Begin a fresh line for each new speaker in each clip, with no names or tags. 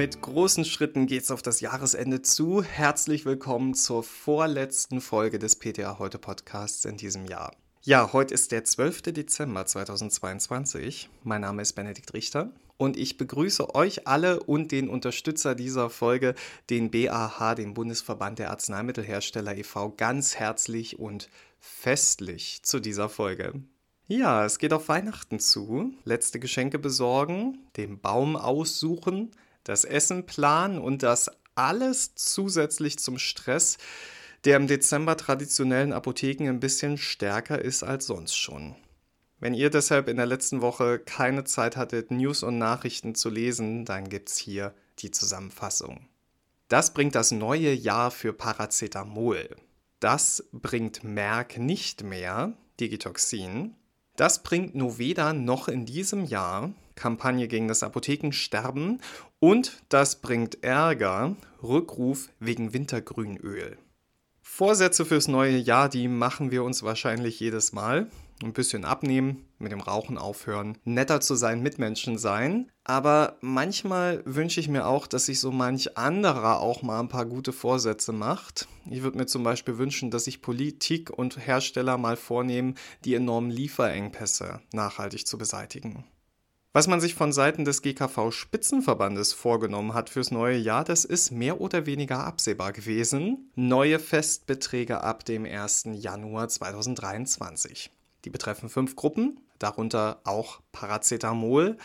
Mit großen Schritten geht's auf das Jahresende zu. Herzlich willkommen zur vorletzten Folge des PTA Heute Podcasts in diesem Jahr. Ja, heute ist der 12. Dezember 2022. Mein Name ist Benedikt Richter und ich begrüße euch alle und den Unterstützer dieser Folge, den BAH, den Bundesverband der Arzneimittelhersteller e.V., ganz herzlich und festlich zu dieser Folge. Ja, es geht auf Weihnachten zu. Letzte Geschenke besorgen, den Baum aussuchen, das Essen planen und das alles zusätzlich zum Stress, der im Dezember traditionellen Apotheken ein bisschen stärker ist als sonst schon. Wenn ihr deshalb in der letzten Woche keine Zeit hattet, News und Nachrichten zu lesen, dann gibt's hier die Zusammenfassung. Das bringt das neue Jahr für Paracetamol. Das bringt Merck nicht mehr, Digitoxin. Das bringt Noveda noch in diesem Jahr, Kampagne gegen das Apothekensterben. Und das bringt Ärger, Rückruf wegen Wintergrünöl. Vorsätze fürs neue Jahr, die machen wir uns wahrscheinlich jedes Mal. Ein bisschen abnehmen, mit dem Rauchen aufhören, netter zu sein, Mitmenschen sein. Aber manchmal wünsche ich mir auch, dass sich so manch anderer auch mal ein paar gute Vorsätze macht. Ich würde mir zum Beispiel wünschen, dass sich Politik und Hersteller mal vornehmen, die enormen Lieferengpässe nachhaltig zu beseitigen. Was man sich von Seiten des GKV-Spitzenverbandes vorgenommen hat fürs neue Jahr, das ist mehr oder weniger absehbar gewesen. Neue Festbeträge ab dem 1. Januar 2023. Die betreffen fünf Gruppen, darunter auch Paracetamol.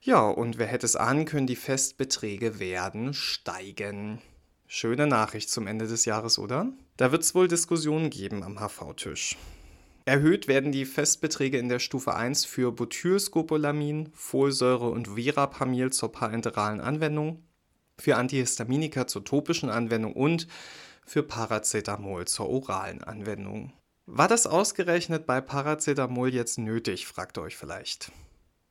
Ja, und wer hätte es ahnen können, die Festbeträge werden steigen. Schöne Nachricht zum Ende des Jahres, oder? Da wird es wohl Diskussionen geben am HV-Tisch. Erhöht werden die Festbeträge in der Stufe 1 für Butylscopolamin, Folsäure und Verapamil zur parenteralen Anwendung, für Antihistaminika zur topischen Anwendung und für Paracetamol zur oralen Anwendung. War das ausgerechnet bei Paracetamol jetzt nötig, fragt ihr euch vielleicht.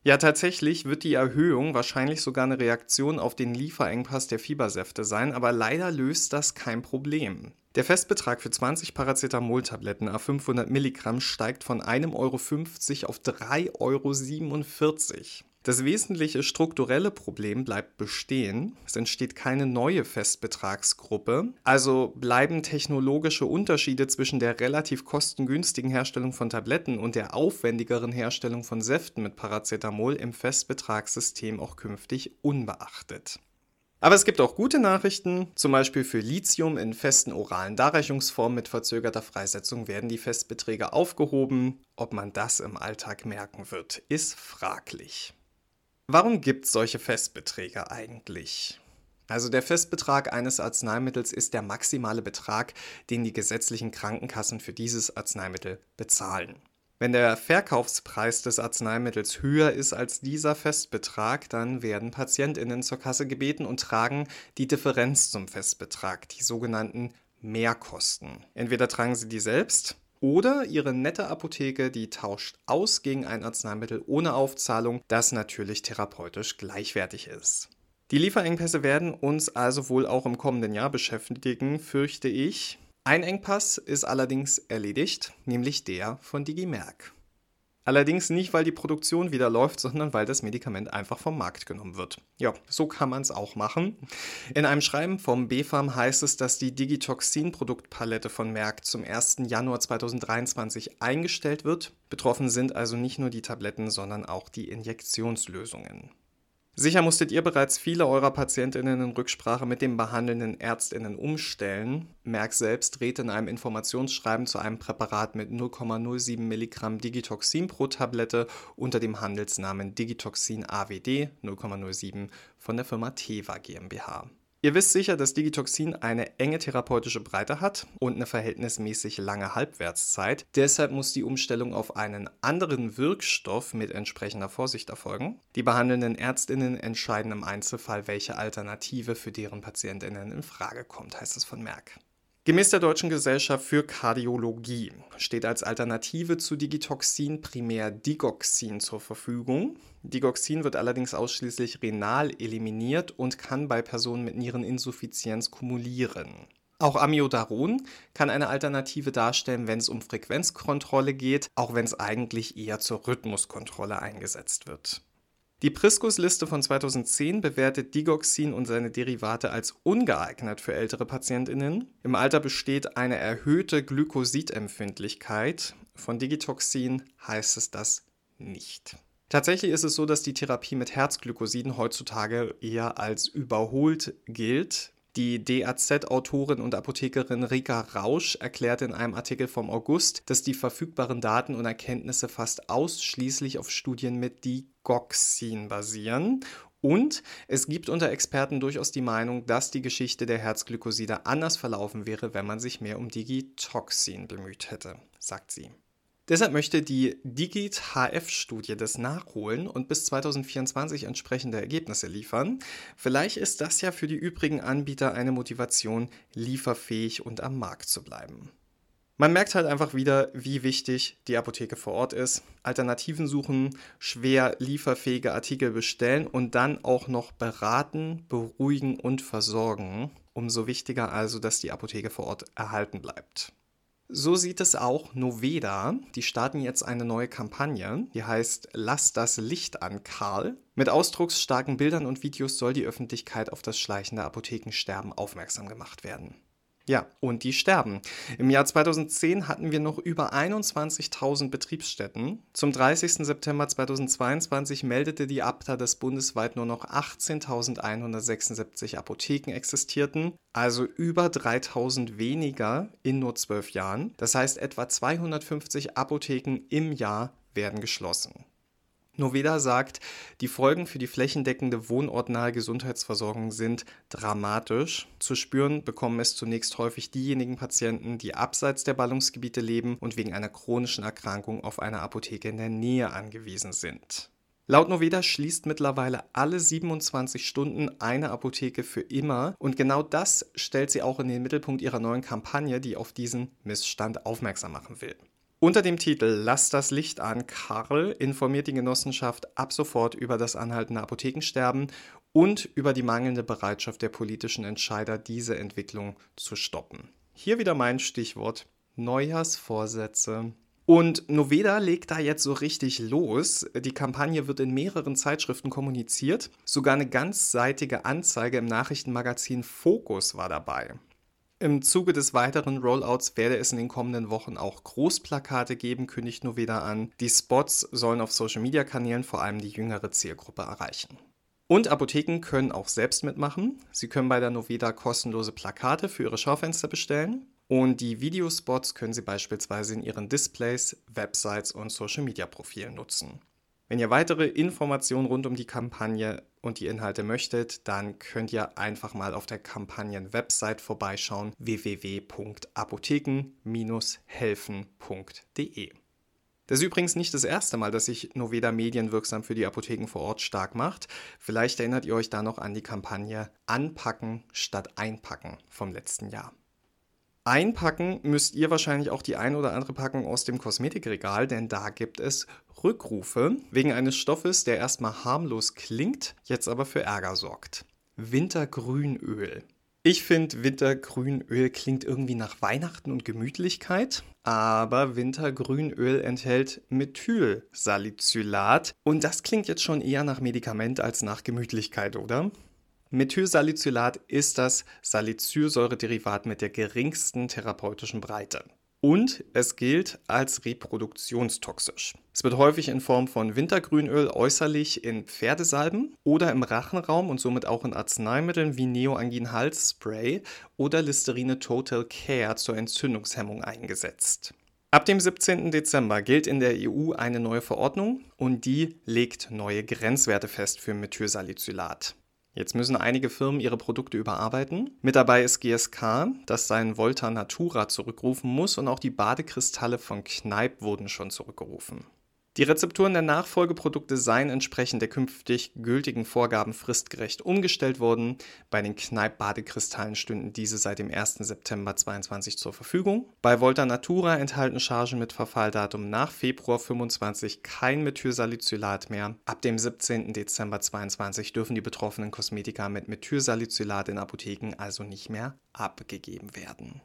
Ja, tatsächlich wird die Erhöhung wahrscheinlich sogar eine Reaktion auf den Lieferengpass der Fiebersäfte sein, aber leider löst das kein Problem. Der Festbetrag für 20 Paracetamol-Tabletten a 500 Milligramm steigt von 1,50 Euro auf 3,47 Euro. Das wesentliche strukturelle Problem bleibt bestehen. Es entsteht keine neue Festbetragsgruppe. Also bleiben technologische Unterschiede zwischen der relativ kostengünstigen Herstellung von Tabletten und der aufwendigeren Herstellung von Säften mit Paracetamol im Festbetragssystem auch künftig unbeachtet. Aber es gibt auch gute Nachrichten, zum Beispiel für Lithium in festen oralen Darreichungsformen mit verzögerter Freisetzung werden die Festbeträge aufgehoben. Ob man das im Alltag merken wird, ist fraglich. Warum gibt es solche Festbeträge eigentlich? Also der Festbetrag eines Arzneimittels ist der maximale Betrag, den die gesetzlichen Krankenkassen für dieses Arzneimittel bezahlen. Wenn der Verkaufspreis des Arzneimittels höher ist als dieser Festbetrag, dann werden Patientinnen zur Kasse gebeten und tragen die Differenz zum Festbetrag, die sogenannten Mehrkosten. Entweder tragen sie die selbst oder ihre nette Apotheke, die tauscht aus gegen ein Arzneimittel ohne Aufzahlung, das natürlich therapeutisch gleichwertig ist. Die Lieferengpässe werden uns also wohl auch im kommenden Jahr beschäftigen, fürchte ich. Ein Engpass ist allerdings erledigt, nämlich der von Digimerk. Allerdings nicht, weil die Produktion wieder läuft, sondern weil das Medikament einfach vom Markt genommen wird. Ja, so kann man es auch machen. In einem Schreiben vom BfArM heißt es, dass die Digitoxin-Produktpalette von Merck zum 1. Januar 2023 eingestellt wird. Betroffen sind also nicht nur die Tabletten, sondern auch die Injektionslösungen. Sicher musstet ihr bereits viele eurer Patientinnen in Rücksprache mit den behandelnden Ärztinnen umstellen. Merck selbst dreht in einem Informationsschreiben zu einem Präparat mit 0,07 Milligramm Digitoxin pro Tablette unter dem Handelsnamen Digitoxin AWD 0,07 von der Firma Teva GmbH. Ihr wisst sicher, dass Digitoxin eine enge therapeutische Breite hat und eine verhältnismäßig lange Halbwertszeit. Deshalb muss die Umstellung auf einen anderen Wirkstoff mit entsprechender Vorsicht erfolgen. Die behandelnden Ärztinnen entscheiden im Einzelfall, welche Alternative für deren Patientinnen in Frage kommt, heißt es von Merck. Gemäß der Deutschen Gesellschaft für Kardiologie steht als Alternative zu Digitoxin primär Digoxin zur Verfügung. Digoxin wird allerdings ausschließlich renal eliminiert und kann bei Personen mit Niereninsuffizienz kumulieren. Auch Amiodaron kann eine Alternative darstellen, wenn es um Frequenzkontrolle geht, auch wenn es eigentlich eher zur Rhythmuskontrolle eingesetzt wird. Die Priskus-Liste von 2010 bewertet Digoxin und seine Derivate als ungeeignet für ältere PatientInnen. Im Alter besteht eine erhöhte Glykosidempfindlichkeit. Von Digitoxin heißt es das nicht. Tatsächlich ist es so, dass die Therapie mit Herzglykosiden heutzutage eher als überholt gilt. Die DAZ-Autorin und Apothekerin Rika Rausch erklärte in einem Artikel vom August, dass die verfügbaren Daten und Erkenntnisse fast ausschließlich auf Studien mit Digoxin basieren und es gibt unter Experten durchaus die Meinung, dass die Geschichte der Herzglykoside anders verlaufen wäre, wenn man sich mehr um Digitoxin bemüht hätte, sagt sie. Deshalb möchte die Digit-HF-Studie das nachholen und bis 2024 entsprechende Ergebnisse liefern. Vielleicht ist das ja für die übrigen Anbieter eine Motivation, lieferfähig und am Markt zu bleiben. Man merkt halt einfach wieder, wie wichtig die Apotheke vor Ort ist. Alternativen suchen, schwer lieferfähige Artikel bestellen und dann auch noch beraten, beruhigen und versorgen. Umso wichtiger also, dass die Apotheke vor Ort erhalten bleibt. So sieht es auch Noveda. Die starten jetzt eine neue Kampagne, die heißt Lass das Licht an, Karl. Mit ausdrucksstarken Bildern und Videos soll die Öffentlichkeit auf das schleichende Apothekensterben aufmerksam gemacht werden. Ja, und die sterben. Im Jahr 2010 hatten wir noch über 21.000 Betriebsstätten. Zum 30. September 2022 meldete die ABTA, dass bundesweit nur noch 18.176 Apotheken existierten, also über 3.000 weniger in nur zwölf Jahren. Das heißt, etwa 250 Apotheken im Jahr werden geschlossen. Noveda sagt, die Folgen für die flächendeckende wohnortnahe Gesundheitsversorgung sind dramatisch. Zu spüren bekommen es zunächst häufig diejenigen Patienten, die abseits der Ballungsgebiete leben und wegen einer chronischen Erkrankung auf eine Apotheke in der Nähe angewiesen sind. Laut Noveda schließt mittlerweile alle 27 Stunden eine Apotheke für immer und genau das stellt sie auch in den Mittelpunkt ihrer neuen Kampagne, die auf diesen Missstand aufmerksam machen will. Unter dem Titel Lass das Licht an, Karl informiert die Genossenschaft ab sofort über das anhaltende Apothekensterben und über die mangelnde Bereitschaft der politischen Entscheider, diese Entwicklung zu stoppen. Hier wieder mein Stichwort Neujahrsvorsätze. Und Noveda legt da jetzt so richtig los. Die Kampagne wird in mehreren Zeitschriften kommuniziert. Sogar eine ganzseitige Anzeige im Nachrichtenmagazin Focus war dabei. Im Zuge des weiteren Rollouts werde es in den kommenden Wochen auch Großplakate geben, kündigt Noveda an. Die Spots sollen auf Social-Media-Kanälen vor allem die jüngere Zielgruppe erreichen. Und Apotheken können auch selbst mitmachen. Sie können bei der Noveda kostenlose Plakate für ihre Schaufenster bestellen. Und die Videospots können Sie beispielsweise in Ihren Displays, Websites und Social-Media-Profilen nutzen. Wenn ihr weitere Informationen rund um die Kampagne und die Inhalte möchtet, dann könnt ihr einfach mal auf der Kampagnen-Website vorbeischauen www.apotheken-helfen.de. Das ist übrigens nicht das erste Mal, dass sich Noveda medienwirksam für die Apotheken vor Ort stark macht. Vielleicht erinnert ihr euch da noch an die Kampagne Anpacken statt Einpacken vom letzten Jahr. Einpacken müsst ihr wahrscheinlich auch die ein oder andere Packung aus dem Kosmetikregal, denn da gibt es Rückrufe wegen eines Stoffes, der erstmal harmlos klingt, jetzt aber für Ärger sorgt. Wintergrünöl. Ich finde, Wintergrünöl klingt irgendwie nach Weihnachten und Gemütlichkeit, aber Wintergrünöl enthält Methylsalicylat und das klingt jetzt schon eher nach Medikament als nach Gemütlichkeit, oder? Methylsalicylat ist das Salicylsäurederivat mit der geringsten therapeutischen Breite. Und es gilt als reproduktionstoxisch. Es wird häufig in Form von Wintergrünöl äußerlich in Pferdesalben oder im Rachenraum und somit auch in Arzneimitteln wie Neoangin Halsspray oder Listerine Total Care zur Entzündungshemmung eingesetzt. Ab dem 17. Dezember gilt in der EU eine neue Verordnung und die legt neue Grenzwerte fest für Methylsalicylat. Jetzt müssen einige Firmen ihre Produkte überarbeiten. Mit dabei ist GSK, das seinen Volta Natura zurückrufen muss und auch die Badekristalle von Kneipp wurden schon zurückgerufen. Die Rezepturen der Nachfolgeprodukte seien entsprechend der künftig gültigen Vorgaben fristgerecht umgestellt worden. Bei den Kneipp-Badekristallen stünden diese seit dem 1. September 2022 zur Verfügung. Bei Volta Natura enthalten Chargen mit Verfalldatum nach Februar 25 kein Methylsalicylat mehr. Ab dem 17. Dezember 2022 dürfen die betroffenen Kosmetika mit Methylsalicylat in Apotheken also nicht mehr abgegeben werden.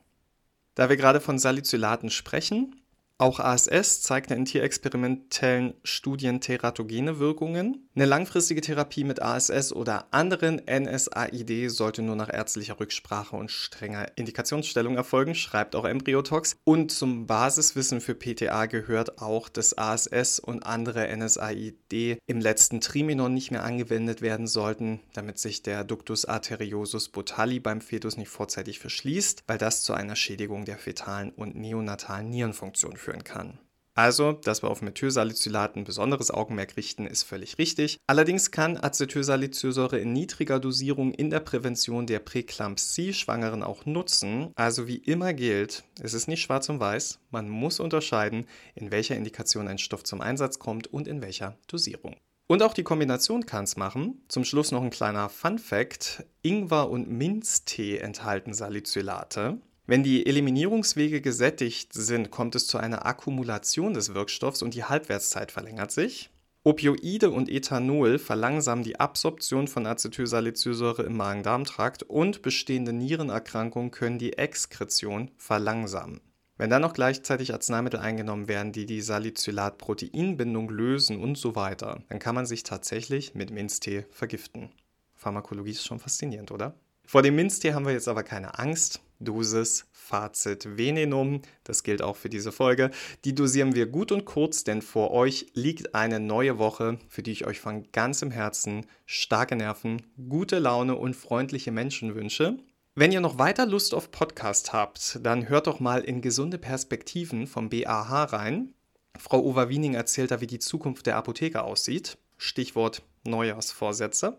Da wir gerade von Salicylaten sprechen, Auch ASS zeigte in tierexperimentellen Studien teratogene Wirkungen. Eine langfristige Therapie mit ASS oder anderen NSAID sollte nur nach ärztlicher Rücksprache und strenger Indikationsstellung erfolgen, schreibt auch Embryotox. Und zum Basiswissen für PTA gehört auch, dass ASS und andere NSAID im letzten Triminon nicht mehr angewendet werden sollten, damit sich der Ductus arteriosus botalli beim Fetus nicht vorzeitig verschließt, weil das zu einer Schädigung der fetalen und neonatalen Nierenfunktion führt führen kann. Also, dass wir auf Methylsalicylate ein besonderes Augenmerk richten, ist völlig richtig. Allerdings kann Acetylsalicylsäure in niedriger Dosierung in der Prävention der Präklampsie Schwangeren auch nutzen. Also wie immer gilt, es ist nicht schwarz und weiß, man muss unterscheiden, in welcher Indikation ein Stoff zum Einsatz kommt und in welcher Dosierung. Und auch die Kombination kann es machen. Zum Schluss noch ein kleiner Fun Fact. Ingwer und Minztee enthalten Salicylate. Wenn die Eliminierungswege gesättigt sind, kommt es zu einer Akkumulation des Wirkstoffs und die Halbwertszeit verlängert sich. Opioide und Ethanol verlangsamen die Absorption von Acetylsalicylsäure im Magen-Darm-Trakt und bestehende Nierenerkrankungen können die Exkretion verlangsamen. Wenn dann noch gleichzeitig Arzneimittel eingenommen werden, die die Salicylat-Proteinbindung lösen und so weiter, dann kann man sich tatsächlich mit Minztee vergiften. Pharmakologie ist schon faszinierend, oder? Vor dem Minztee haben wir jetzt aber keine Angst. Dosis, Fazit, Venenum, das gilt auch für diese Folge. Die dosieren wir gut und kurz, denn vor euch liegt eine neue Woche, für die ich euch von ganzem Herzen starke Nerven, gute Laune und freundliche Menschen wünsche. Wenn ihr noch weiter Lust auf Podcast habt, dann hört doch mal in gesunde Perspektiven vom BAH rein. Frau Overwiening erzählt da, wie die Zukunft der Apotheke aussieht. Stichwort Neujahrsvorsätze.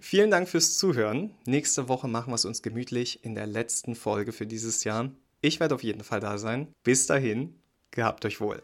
Vielen Dank fürs Zuhören. Nächste Woche machen wir es uns gemütlich in der letzten Folge für dieses Jahr. Ich werde auf jeden Fall da sein. Bis dahin, gehabt euch wohl.